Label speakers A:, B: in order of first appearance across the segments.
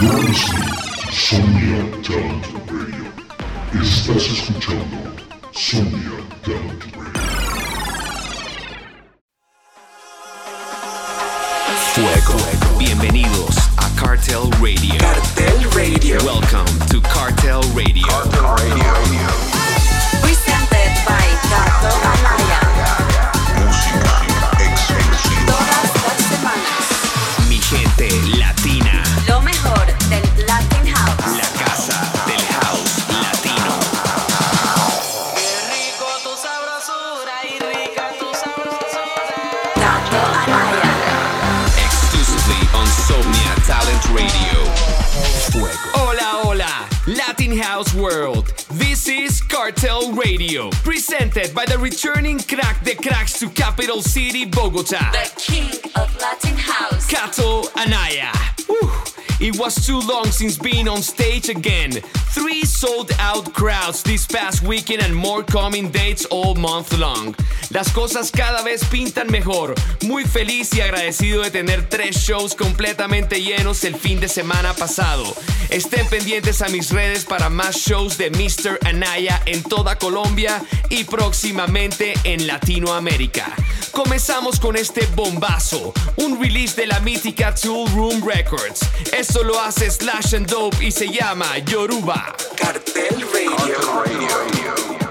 A: You're listening to Talent Radio. Estás escuchando Sonia Talent Radio.
B: Fuego. Bienvenidos a Cartel Radio.
C: Cartel Radio.
B: Welcome to Cartel Radio.
D: Presented House
B: World. This is Cartel Radio. Presented by the returning crack the cracks to capital city Bogota.
D: The king of Latin House.
B: Cato Anaya. It was too long since being on stage again. Three sold out crowds this past weekend and more coming dates all month long. Las cosas cada vez pintan mejor. Muy feliz y agradecido de tener tres shows completamente llenos el fin de semana pasado. Estén pendientes a mis redes para más shows de Mr. Anaya en toda Colombia y próximamente en Latinoamérica. Comenzamos con este bombazo, un release de la mítica Tool Room Records. Lo hace Slash and Dope y se llama Yoruba.
C: Cartel Radio.
D: Yeah.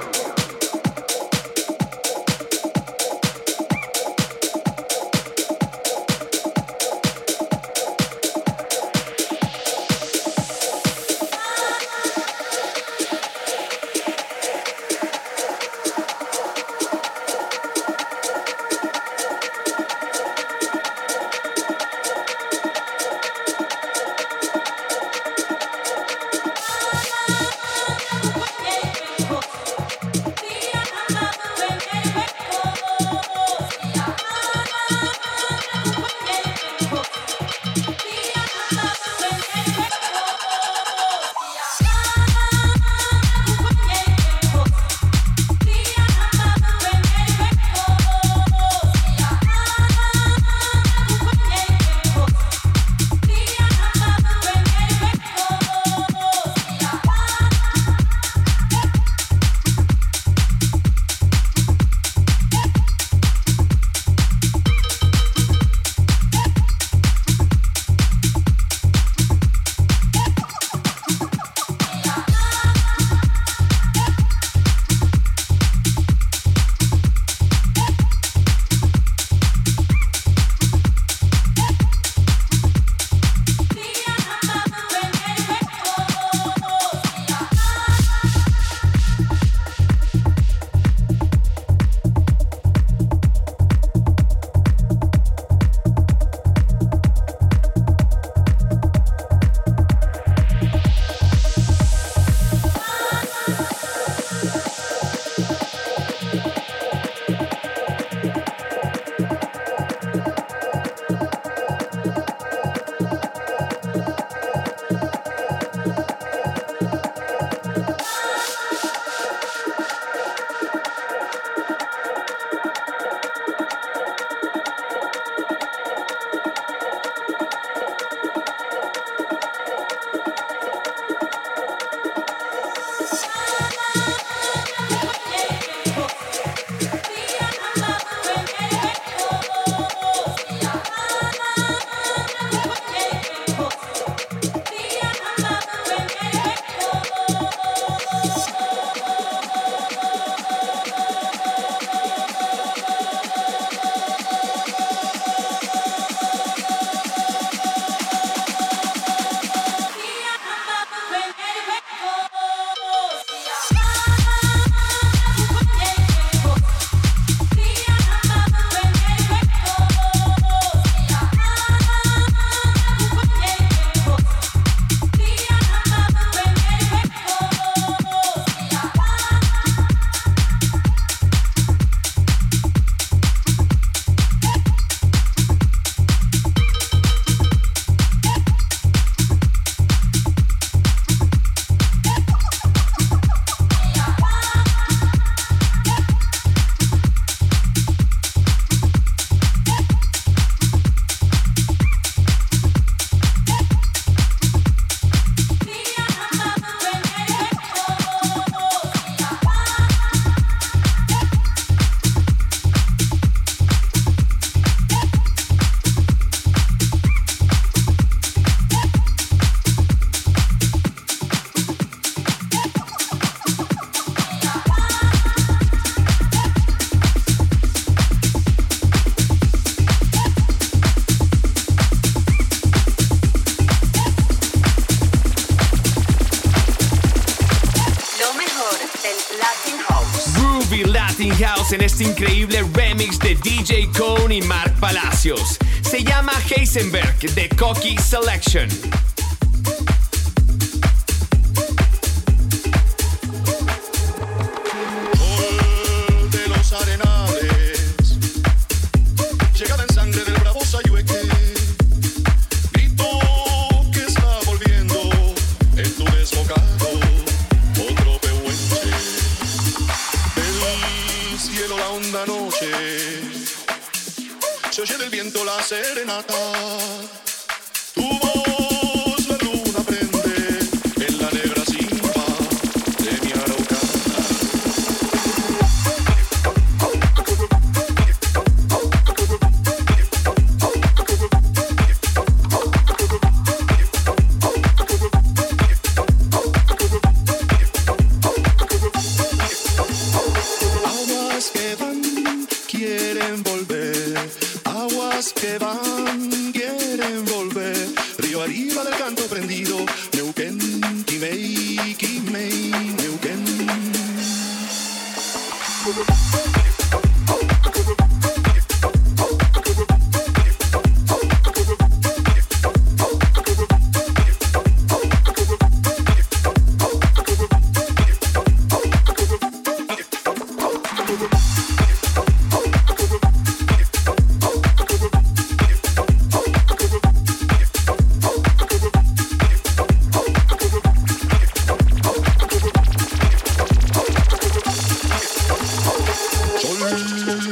E: House en este increíble remix de DJ Cone y Mark Palacios. Se llama Heisenberg de Cocky Selection.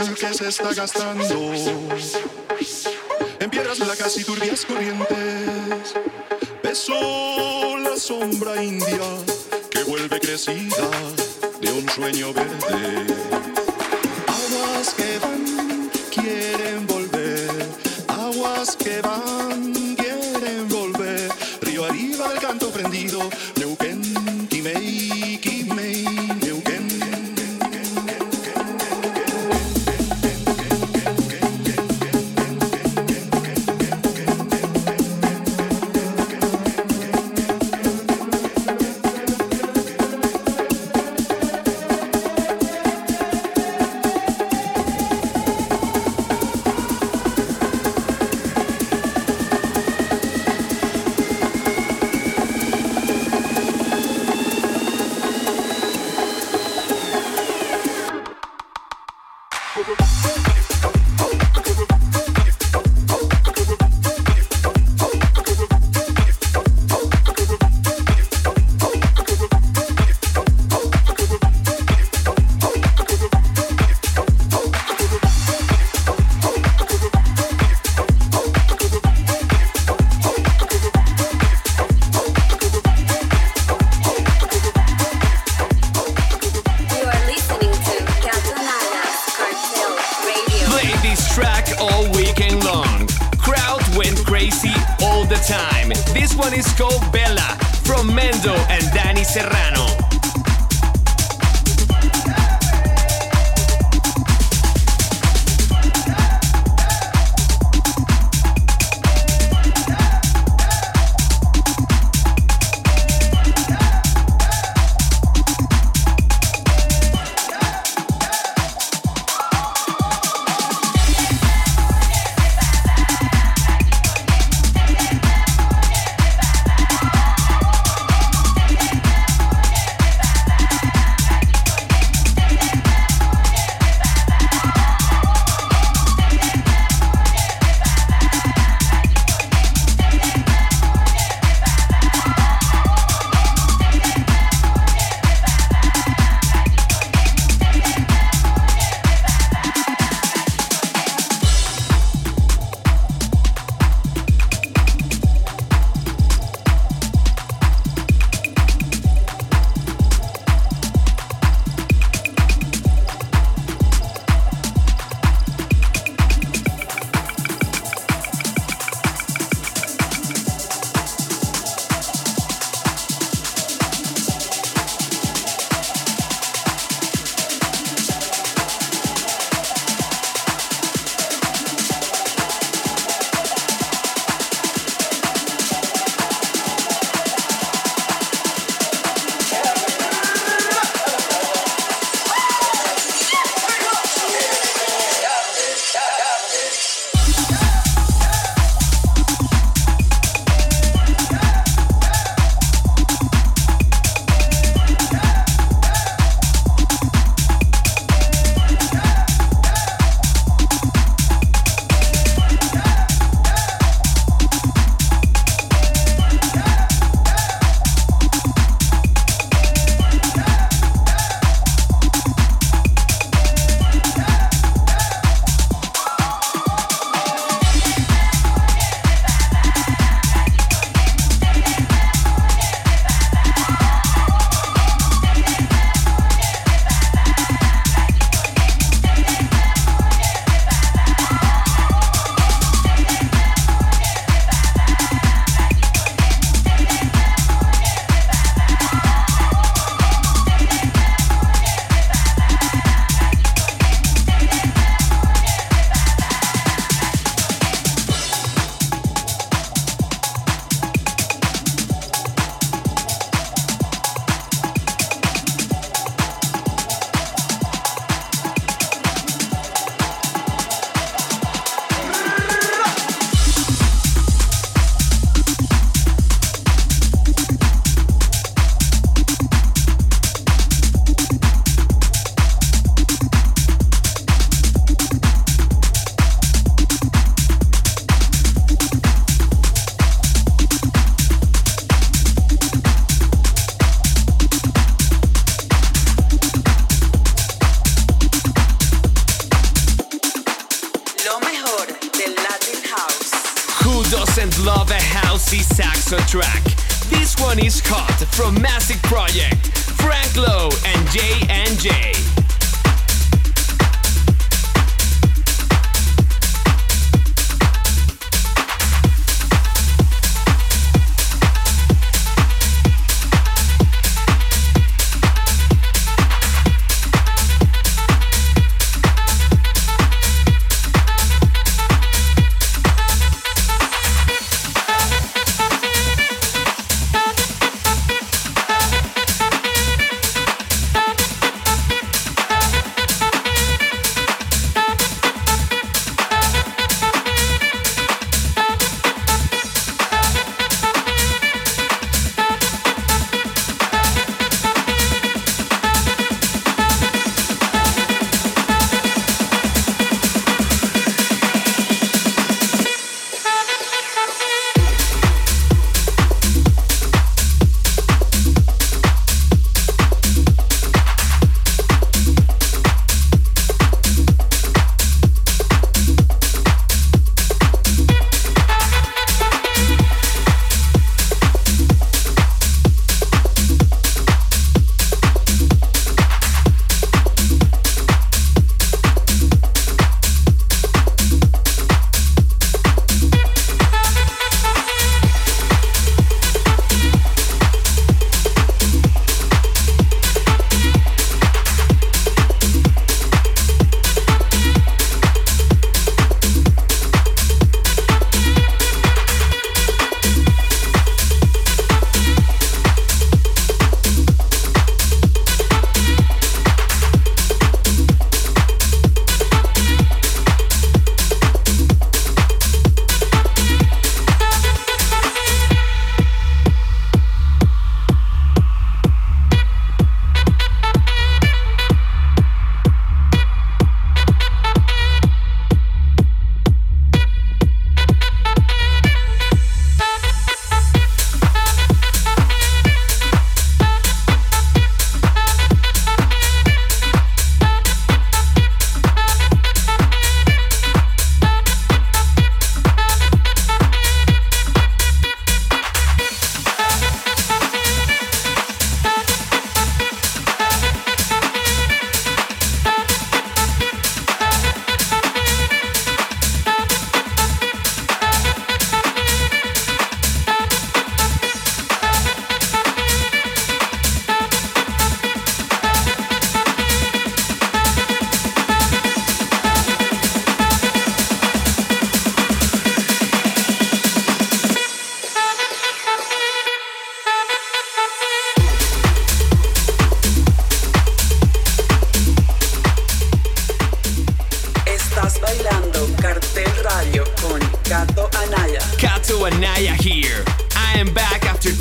B: que se está gastando en piedras blancas y turbias corrientes. Besó la sombra india que vuelve crecida de un sueño verde.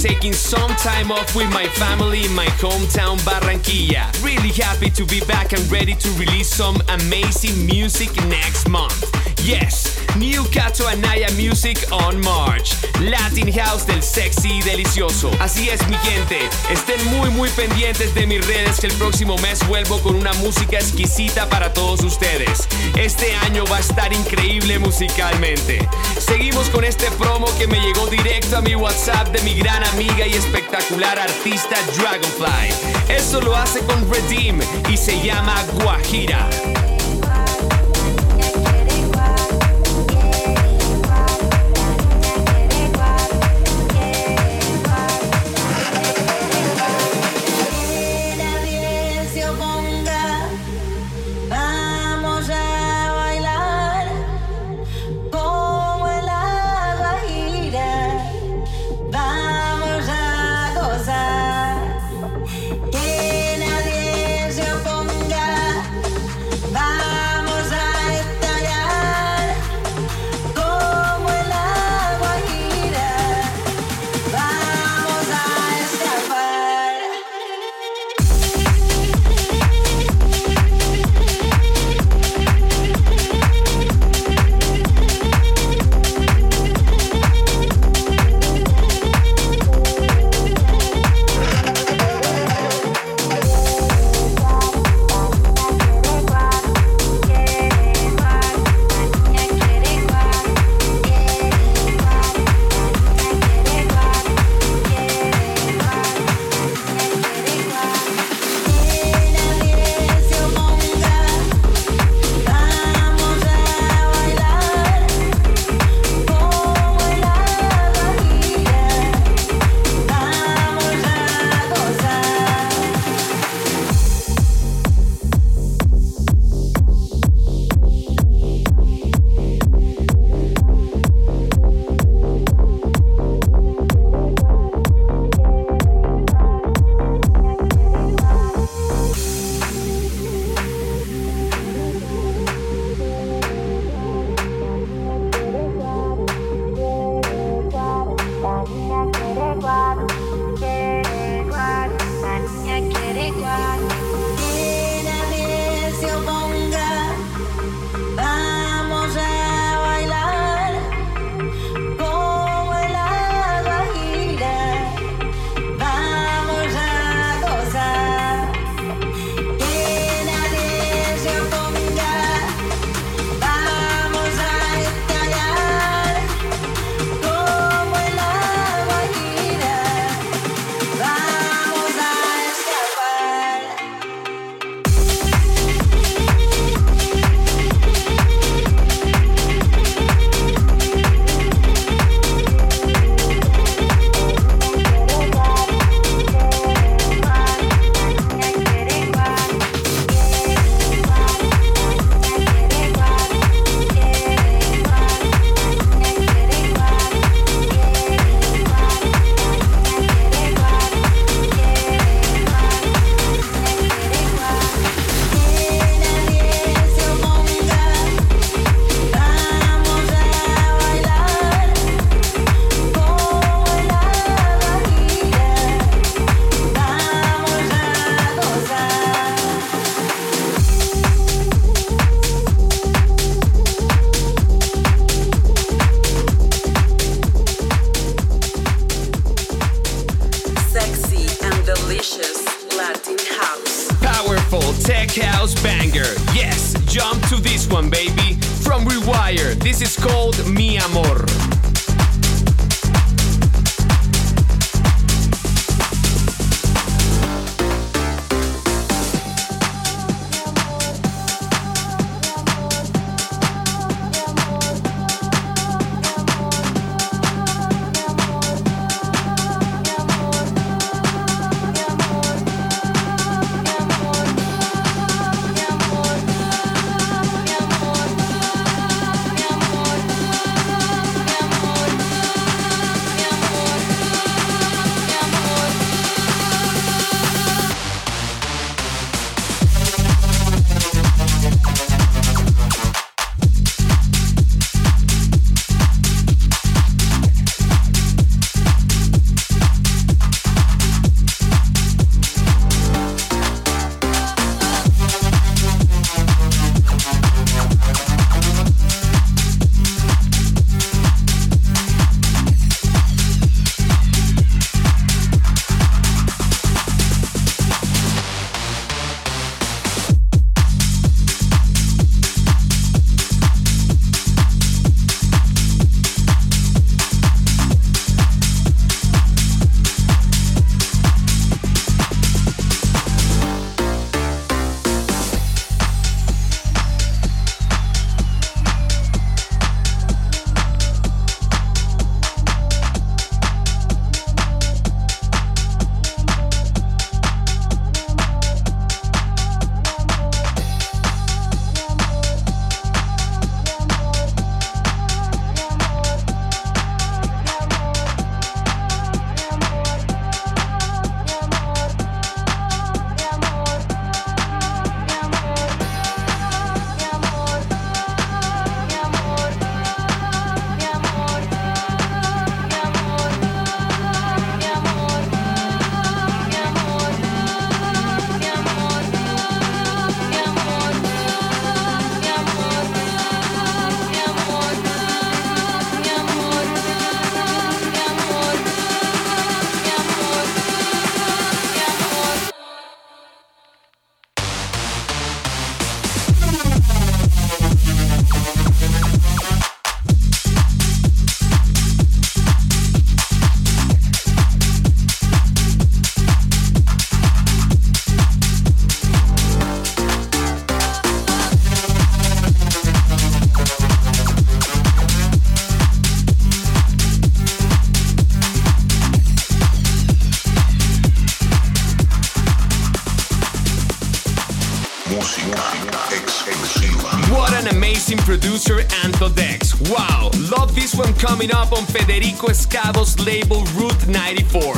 B: taking some time off with my family in my hometown
F: Barranquilla. Really happy to
E: be back and
B: ready to release some amazing music next month. Yes, new Cato Anaya music on March. Latin House del sexy y delicioso. Así es, mi gente. Estén muy, muy pendientes de mis redes que el próximo mes vuelvo con una música exquisita para todos ustedes. Este año va a estar increíble musicalmente. Seguimos con este promo que me llegó directo a mi WhatsApp de mi gran amiga y espectacular artista Dragonfly. Esto lo hace con Redeem y se llama Guajira.
G: Coming up on Federico Escado's label Route 94.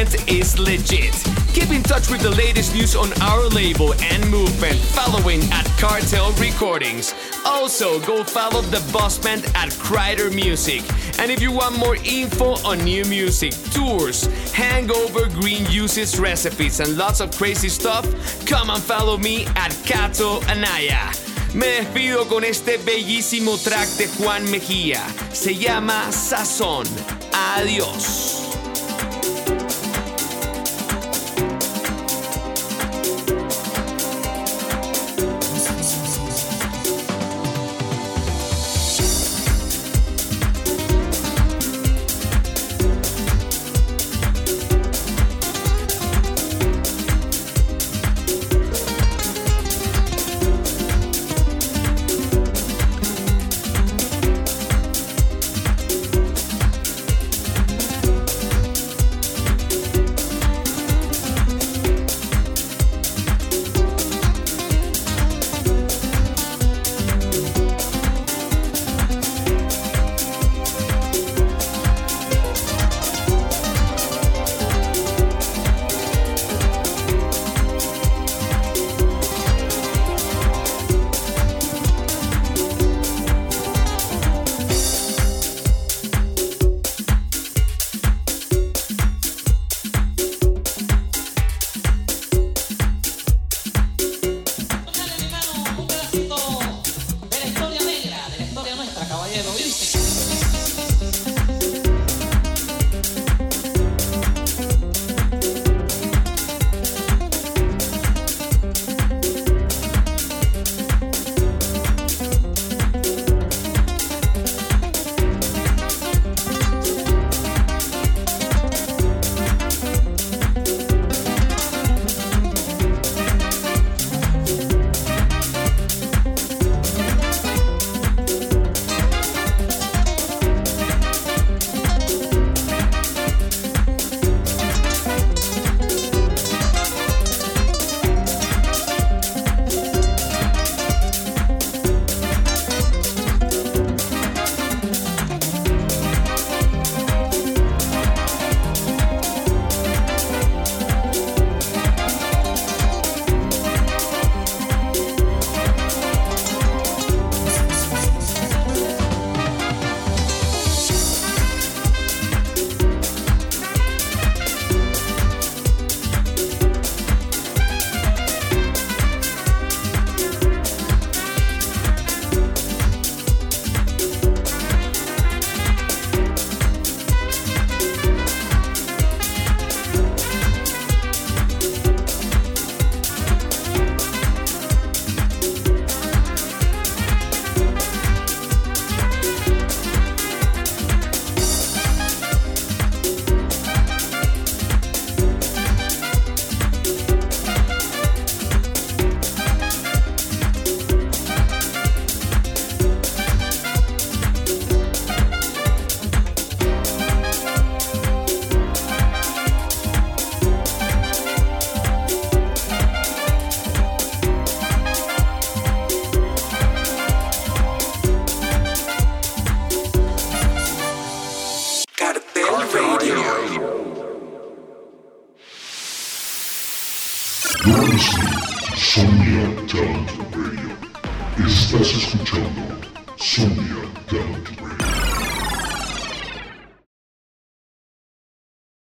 B: Movement is legit. Keep in touch with the latest news on our label and movement following at Cartel Recordings. Also, go follow the boss band at Kreider Music. And if you want more info on new music, tours, hangover green uses recipes, and lots of crazy stuff, come and follow me at Cato Anaya. Me despido con este bellísimo track de Juan Mejía. Se llama Sazón. Adiós.